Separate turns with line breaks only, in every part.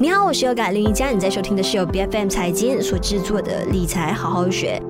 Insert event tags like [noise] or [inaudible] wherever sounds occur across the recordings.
你好，我是有感林一佳，你在收听的是由 BFM 财经所制作的理财好好学。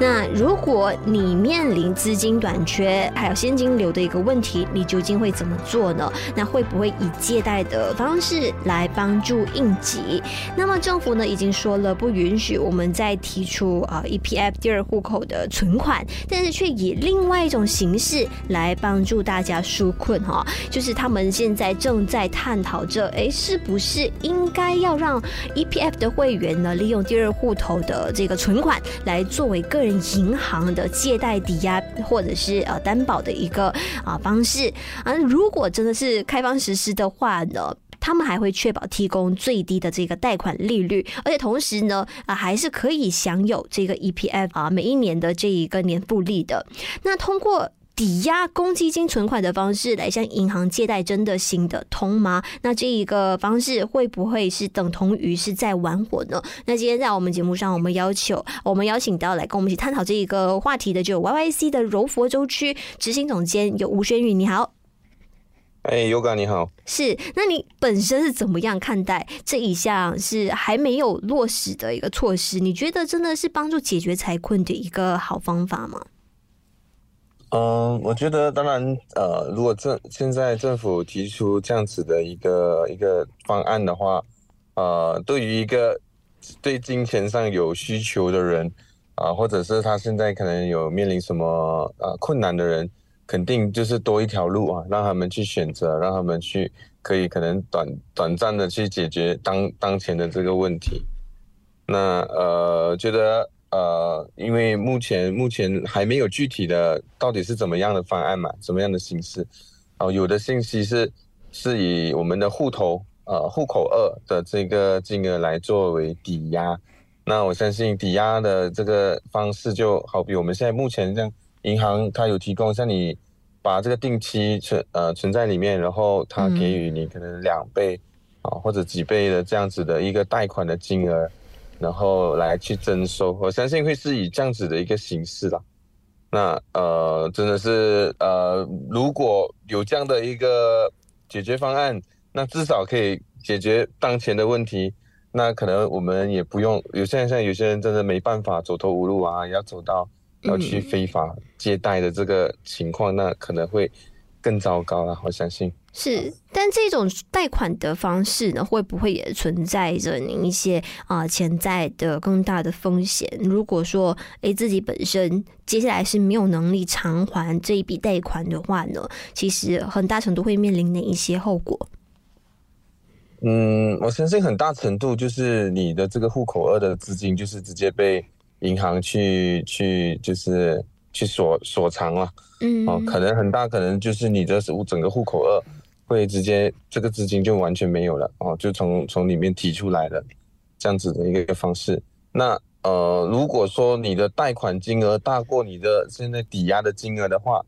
那如果你面临资金短缺，还有现金流的一个问题，你究竟会怎么做呢？那会不会以借贷的方式来帮助应急？那么政府呢已经说了，不允许我们再提出啊 EPF 第二户口的存款，但是却以另外一种形式来帮助大家纾困哈，就是他们现在正在探讨着，哎，是不是应该要让 EPF 的会员呢，利用第二户头的这个存款来作为个人。银行的借贷抵押或者是呃担保的一个啊方式啊，如果真的是开放实施的话呢，他们还会确保提供最低的这个贷款利率，而且同时呢啊还是可以享有这个 EPF 啊每一年的这一个年复利的。那通过。抵押公积金存款的方式来向银行借贷，真的行得通吗？那这一个方式会不会是等同于是在玩火呢？那今天在我们节目上，我们要求我们邀请到来跟我们一起探讨这一个话题的，就有 YYC 的柔佛州区执行总监有吴轩宇，你好。
哎，Yoga 你好。
是，那你本身是怎么样看待这一项是还没有落实的一个措施？你觉得真的是帮助解决财困的一个好方法吗？
嗯，我觉得当然，呃，如果政现在政府提出这样子的一个一个方案的话，呃，对于一个对金钱上有需求的人，啊、或者是他现在可能有面临什么呃困难的人，肯定就是多一条路啊，让他们去选择，让他们去可以可能短短暂的去解决当当前的这个问题。那呃，觉得。呃，因为目前目前还没有具体的到底是怎么样的方案嘛，怎么样的形式？哦，有的信息是是以我们的户头呃户口二的这个金额来作为抵押，那我相信抵押的这个方式就好比我们现在目前这样，银行它有提供像你把这个定期存呃存在里面，然后它给予你可能两倍啊、嗯、或者几倍的这样子的一个贷款的金额。然后来去征收，我相信会是以这样子的一个形式啦。那呃，真的是呃，如果有这样的一个解决方案，那至少可以解决当前的问题。那可能我们也不用有现在像有些人真的没办法走投无路啊，要走到要去非法借贷的这个情况，那可能会更糟糕了。我相信。
是，但这种贷款的方式呢，会不会也存在着您一些啊潜在的更大的风险？如果说，诶自己本身接下来是没有能力偿还这一笔贷款的话呢，其实很大程度会面临哪一些后果？
嗯，我相信很大程度就是你的这个户口二的资金，就是直接被银行去去就是去锁锁藏了。嗯，哦，可能很大可能就是你的整个户口二。会直接这个资金就完全没有了哦，就从从里面提出来的这样子的一个方式。那呃，如果说你的贷款金额大过你的现在抵押的金额的话，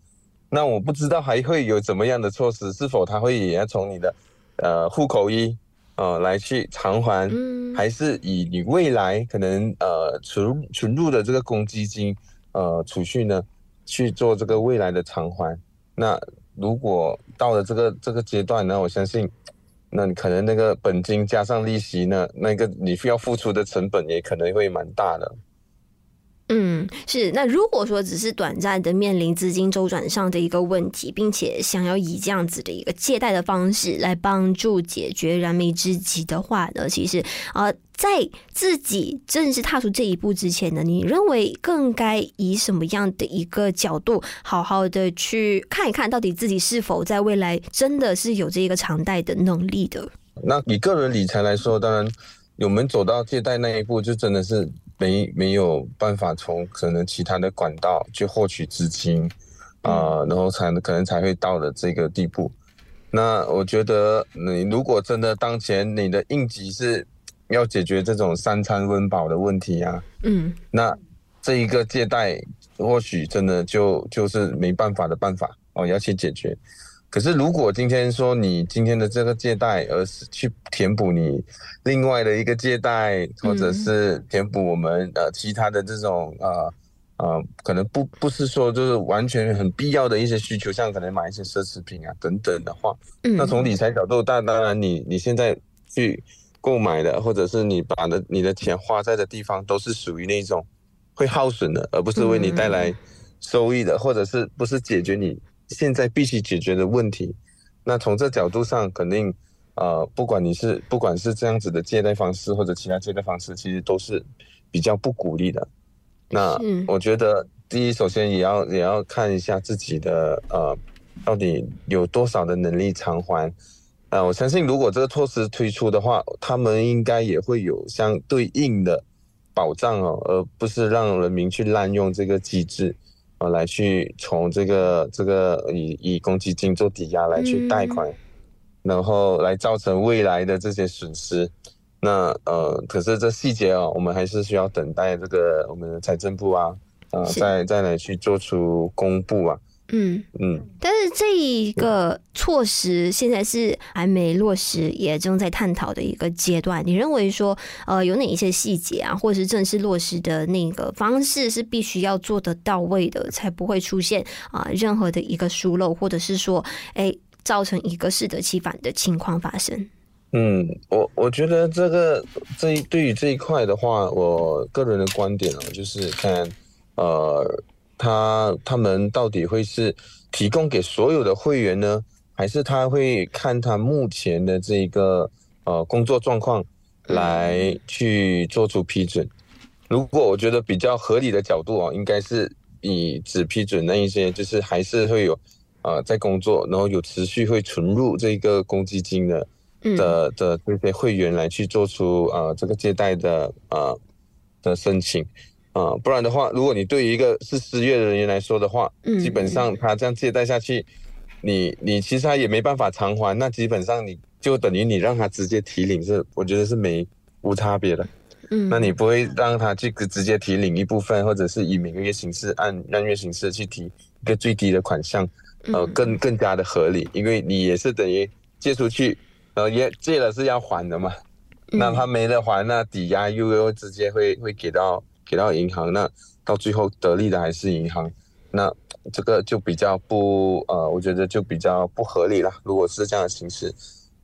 那我不知道还会有怎么样的措施，是否他会也要从你的呃户口一呃来去偿还，还是以你未来可能呃存存入的这个公积金呃储蓄呢去做这个未来的偿还？那如果到了这个这个阶段呢，我相信，那你可能那个本金加上利息呢，那个你需要付出的成本也可能会蛮大的。
嗯，是。那如果说只是短暂的面临资金周转上的一个问题，并且想要以这样子的一个借贷的方式来帮助解决燃眉之急的话呢，其实啊。在自己正式踏出这一步之前呢，你认为更该以什么样的一个角度，好好的去看一看到底自己是否在未来真的是有这个偿贷的能力的？
那以个人理财来说，当然我们走到借贷那一步，就真的是没没有办法从可能其他的管道去获取资金啊、呃，然后才可能才会到了这个地步。那我觉得，你如果真的当前你的应急是。要解决这种三餐温饱的问题啊，嗯，那这一个借贷或许真的就就是没办法的办法哦，要去解决。可是如果今天说你今天的这个借贷，而是去填补你另外的一个借贷，或者是填补我们呃其他的这种呃啊、呃，可能不不是说就是完全很必要的一些需求，像可能买一些奢侈品啊等等的话，嗯、那从理财角度，但当然你你现在去购买的，或者是你把的你的钱花在的地方，都是属于那种会耗损的，而不是为你带来收益的，嗯、或者是不是解决你现在必须解决的问题。那从这角度上，肯定。呃，不管你是不管是这样子的借贷方式或者其他借贷方式，其实都是比较不鼓励的。那我觉得，第一，首先也要也要看一下自己的呃，到底有多少的能力偿还。啊、呃，我相信如果这个措施推出的话，他们应该也会有相对应的保障哦，而不是让人民去滥用这个机制，呃，来去从这个这个以以公积金做抵押来去贷款。嗯然后来造成未来的这些损失，那呃，可是这细节哦，我们还是需要等待这个我们的财政部啊，呃，再再来去做出公布啊。嗯嗯。嗯，
但是这一个措施现在是还没落实，也正在探讨的一个阶段。你认为说，呃，有哪一些细节啊，或者是正式落实的那个方式是必须要做得到位的，才不会出现啊，呃，任何的一个疏漏，或者是说，哎。造成一个适得其反的情况发生。
嗯，我我觉得这个这一对于这一块的话，我个人的观点啊，就是看，呃，他他们到底会是提供给所有的会员呢，还是他会看他目前的这个呃工作状况来去做出批准？如果我觉得比较合理的角度啊，应该是以只批准那一些，就是还是会有。啊、呃，在工作，然后有持续会存入这个公积金的的的这些会员来去做出啊、呃、这个借贷的啊、呃、的申请啊、呃，不然的话，如果你对于一个是失业的人员来说的话，基本上他这样借贷下去，你你其实他也没办法偿还，那基本上你就等于你让他直接提领是，我觉得是没无差别的，嗯，那你不会让他去直接提领一部分，或者是以每个月形式按按月形式去提一个最低的款项。呃，更更加的合理，因为你也是等于借出去，呃，也借了是要还的嘛，那他没得还，那抵押又又直接会会给到给到银行，那到最后得利的还是银行，那 [tsk] 这个就比较不呃，我觉得就比较不合理了。如果是这样的形式，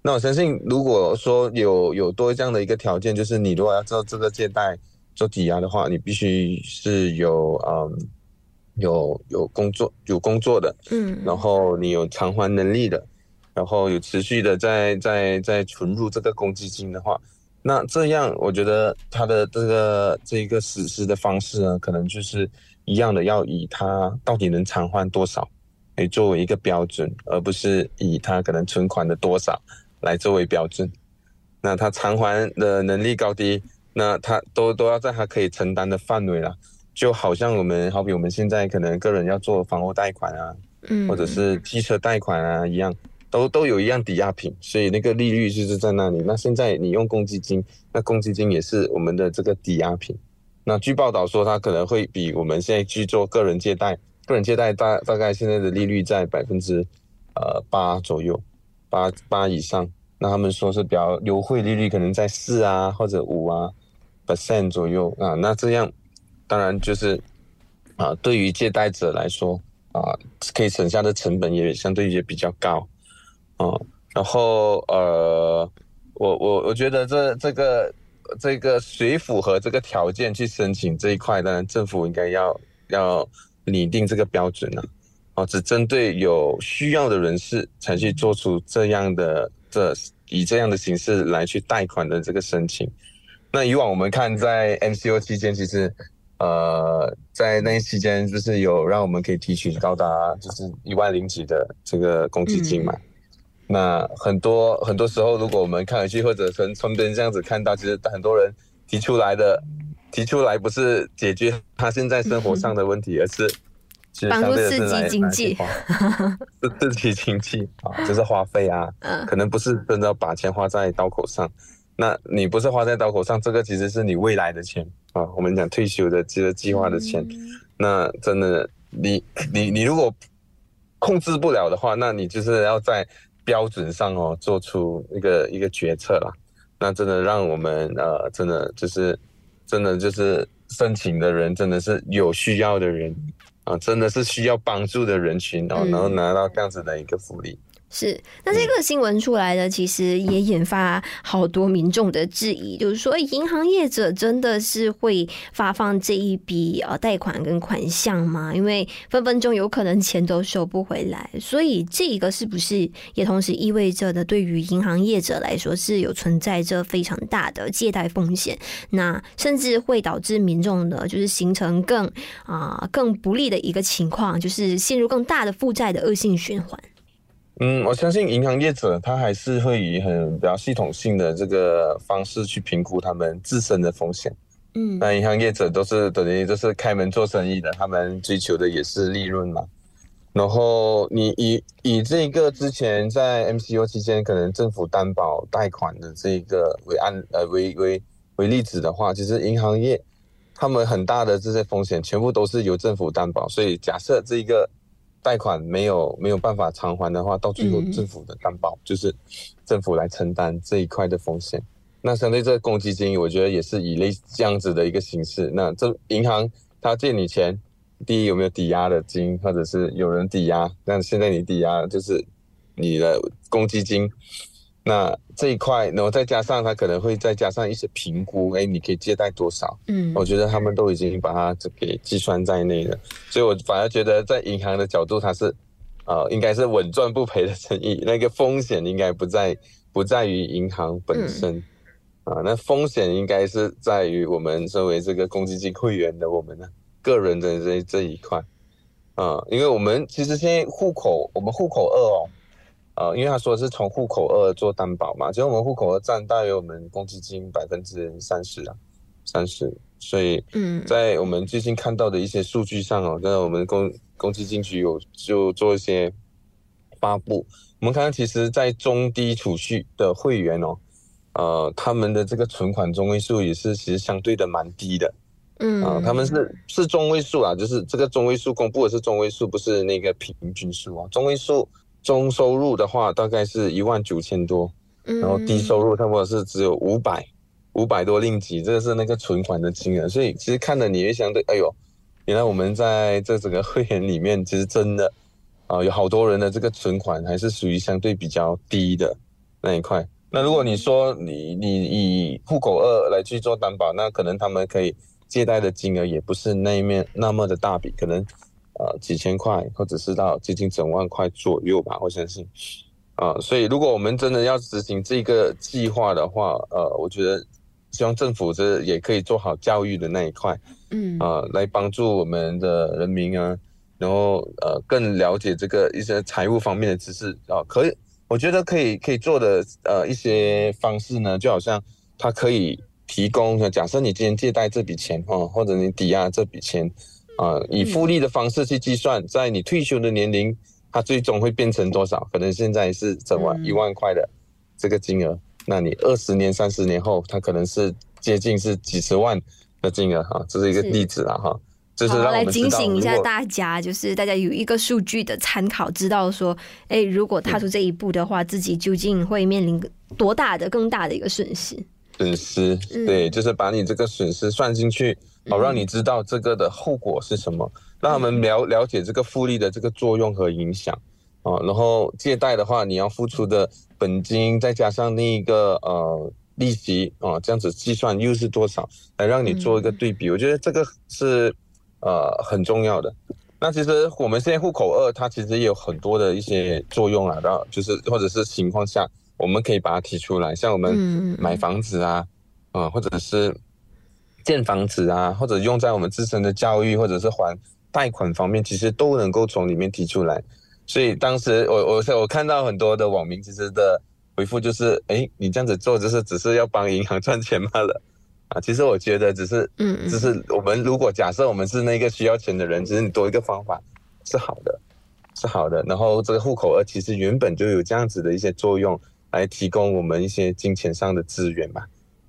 那我相信，如果说有有多这样的一个条件，就是你如果要做这个借贷做抵押的话，你必须是有嗯。有有工作有工作的，嗯，然后你有偿还能力的，然后有持续的在在在存入这个公积金的话，那这样我觉得他的这个这一个实施的方式呢，可能就是一样的，要以他到底能偿还多少来作为一个标准，而不是以他可能存款的多少来作为标准。那他偿还的能力高低，那他都都要在他可以承担的范围了。就好像我们，好比我们现在可能个人要做房屋贷款啊，嗯，或者是汽车贷款啊一样，都都有一样抵押品，所以那个利率就是在那里。那现在你用公积金，那公积金也是我们的这个抵押品。那据报道说，它可能会比我们现在去做个人借贷，个人借贷大大概现在的利率在百分之呃八左右，八八以上。那他们说是比较优惠利率，可能在四啊或者五啊 percent 左右啊。那这样。当然，就是啊，对于借贷者来说啊，可以省下的成本也相对也比较高，啊，然后呃，我我我觉得这这个这个谁符合这个条件去申请这一块，当然政府应该要要拟定这个标准呢，啊，只针对有需要的人士才去做出这样的这以这样的形式来去贷款的这个申请。那以往我们看在 MCO 期间，其实。呃，在那期间，就是有让我们可以提取高达就是一万零几的这个公积金嘛。那很多很多时候，如果我们看回去，或者从从别人这样子看到，其实很多人提出来的提出来不是解决他现在生活上的问题，嗯、而是其实相对的是来刺激经济，[laughs] 是刺激经济啊，就是花费啊，嗯、可能不是真的把钱花在刀口上。那你不是花在刀口上，这个其实是你未来的钱啊。我们讲退休的这个计划的钱，嗯、那真的，你你你如果控制不了的话，那你就是要在标准上哦做出一个一个决策啦。那真的让我们呃，真的就是真的就是申请的人，真的是有需要的人啊，真的是需要帮助的人群哦，然后拿到这样子的一个福利。
是，那这个新闻出来的，其实也引发好多民众的质疑，就是说，银行业者真的是会发放这一笔呃贷款跟款项吗？因为分分钟有可能钱都收不回来，所以这个是不是也同时意味着的，对于银行业者来说是有存在着非常大的借贷风险，那甚至会导致民众呢，就是形成更啊、呃、更不利的一个情况，就是陷入更大的负债的恶性循环。
嗯，我相信银行业者他还是会以很比较系统性的这个方式去评估他们自身的风险。嗯，那银行业者都是等于就是开门做生意的，他们追求的也是利润嘛。然后你以以这个之前在 MCO 期间可能政府担保贷款的这个为案呃为为为例子的话，其实银行业他们很大的这些风险全部都是由政府担保，所以假设这个。贷款没有没有办法偿还的话，到最后政府的担保、嗯、就是政府来承担这一块的风险。那相对这个公积金，我觉得也是以类这样子的一个形式。那这银行他借你钱，第一有没有抵押的金，或者是有人抵押？那现在你抵押就是你的公积金。那这一块，然后再加上他可能会再加上一些评估，哎，你可以借贷多少？嗯，我觉得他们都已经把它给计算在内了，所以我反而觉得在银行的角度，它是，呃，应该是稳赚不赔的生意，那个风险应该不在不在于银行本身，嗯、啊，那风险应该是在于我们身为这个公积金会员的我们呢个人的这这一块，啊，因为我们其实现在户口我们户口二哦。呃，因为他说是从户口二做担保嘛，其实我们户口二占大约我们公积金百分之三十啊，三十，所以嗯，在我们最近看到的一些数据上哦，在我们公公积金局有就做一些发布，我们看到其实，在中低储蓄的会员哦，呃，他们的这个存款中位数也是其实相对的蛮低的，嗯，啊、呃，他们是是中位数啊，就是这个中位数公布的是中位数，不是那个平均数啊，中位数。中收入的话，大概是一万九千多，然后低收入差不多是只有五百，五百多令吉，这个是那个存款的金额。所以其实看了你会相对，哎呦，原来我们在这整个会员里面，其实真的啊、呃，有好多人的这个存款还是属于相对比较低的那一块。那如果你说你你以户口二来去做担保，那可能他们可以借贷的金额也不是那一面那么的大笔，可能。呃，几千块，或者是到接近整万块左右吧，我相信。啊、呃，所以如果我们真的要执行这个计划的话，呃，我觉得希望政府这也可以做好教育的那一块，嗯，啊、呃，来帮助我们的人民啊，然后呃，更了解这个一些财务方面的知识啊、呃，可以，我觉得可以可以做的呃一些方式呢，就好像它可以提供，假设你今天借贷这笔钱哈、呃，或者你抵押这笔钱。啊，以复利的方式去计算，在你退休的年龄，它最终会变成多少？可能现在是整万一万块的这个金额，那你二十年、三十年后，它可能是接近是几十万的金额哈。这是一个例子了哈。就是让我们来警醒
一下大家，就是大家有一个数据的参考，知道说，哎，如果踏出这一步的话，自己究竟会面临多大的、更大的一个损失？
损失，对，就是把你这个损失算进去。好，让你知道这个的后果是什么，让他们了了解这个复利的这个作用和影响啊。然后借贷的话，你要付出的本金再加上那一个呃利息啊，这样子计算又是多少，来让你做一个对比。我觉得这个是呃很重要的。那其实我们现在户口二，它其实也有很多的一些作用啊，然后就是或者是情况下，我们可以把它提出来，像我们买房子啊，啊或者是。建房子啊，或者用在我们自身的教育，或者是还贷款方面，其实都能够从里面提出来。所以当时我我我看到很多的网民其实的回复就是：哎，你这样子做就是只是要帮银行赚钱罢了啊！其实我觉得只是，嗯，只是我们如果假设我们是那个需要钱的人，其实你多一个方法是好的，是好的。然后这个户口额其实原本就有这样子的一些作用，来提供我们一些金钱上的资源嘛。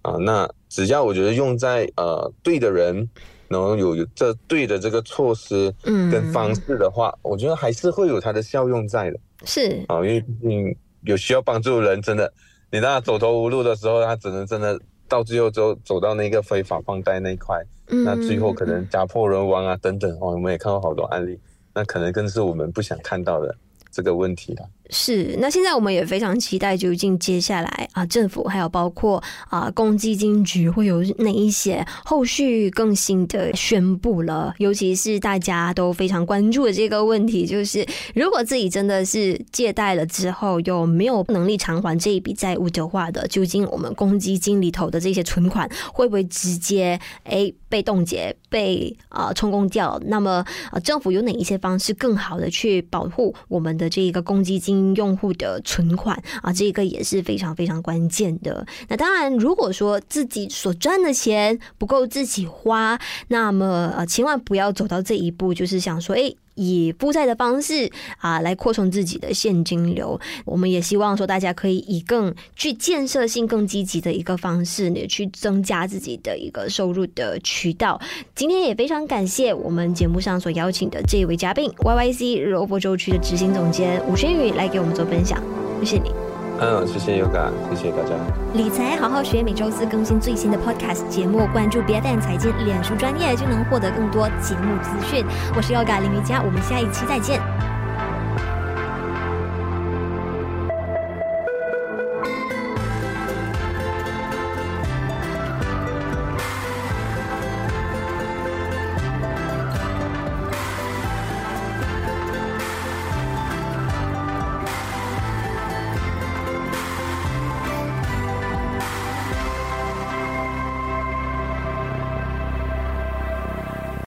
啊，那只要我觉得用在呃对的人，然后有这对的这个措施，嗯，跟方式的话，嗯，我觉得还是会有它的效用在的。是啊，因为毕竟有需要帮助的人，真的，你让他走投无路的时候，他只能真的到最后走走到那个非法放贷那一块，嗯、那最后可能家破人亡啊等等哦，我们也看过好多案例，那可能更是我们不想看到的这个问题了。
是，那现在我们也非常期待，究竟接下来啊，政府还有包括啊，公积金局会有哪一些后续更新的宣布了？尤其是大家都非常关注的这个问题，就是如果自己真的是借贷了之后又没有能力偿还这一笔债务的话的，究竟我们公积金里头的这些存款会不会直接诶被冻结、被啊充公掉？那么啊，政府有哪一些方式更好的去保护我们的这一个公积金？用户的存款啊，这个也是非常非常关键的。那当然，如果说自己所赚的钱不够自己花，那么呃，千万不要走到这一步，就是想说，哎。以负债的方式啊，来扩充自己的现金流。我们也希望说，大家可以以更具建设性、更积极的一个方式呢，去增加自己的一个收入的渠道。今天也非常感谢我们节目上所邀请的这一位嘉宾，YYC 柔波州区的执行总监吴轩宇来给我们做分享。谢谢你。
嗯，谢谢 Yoga，谢谢大家。
理财好好学，每周四更新最新的 Podcast 节目，关注 BFM 财经脸书专业就能获得更多节目资讯。我是 Yoga 林瑜伽，我们下一期再见。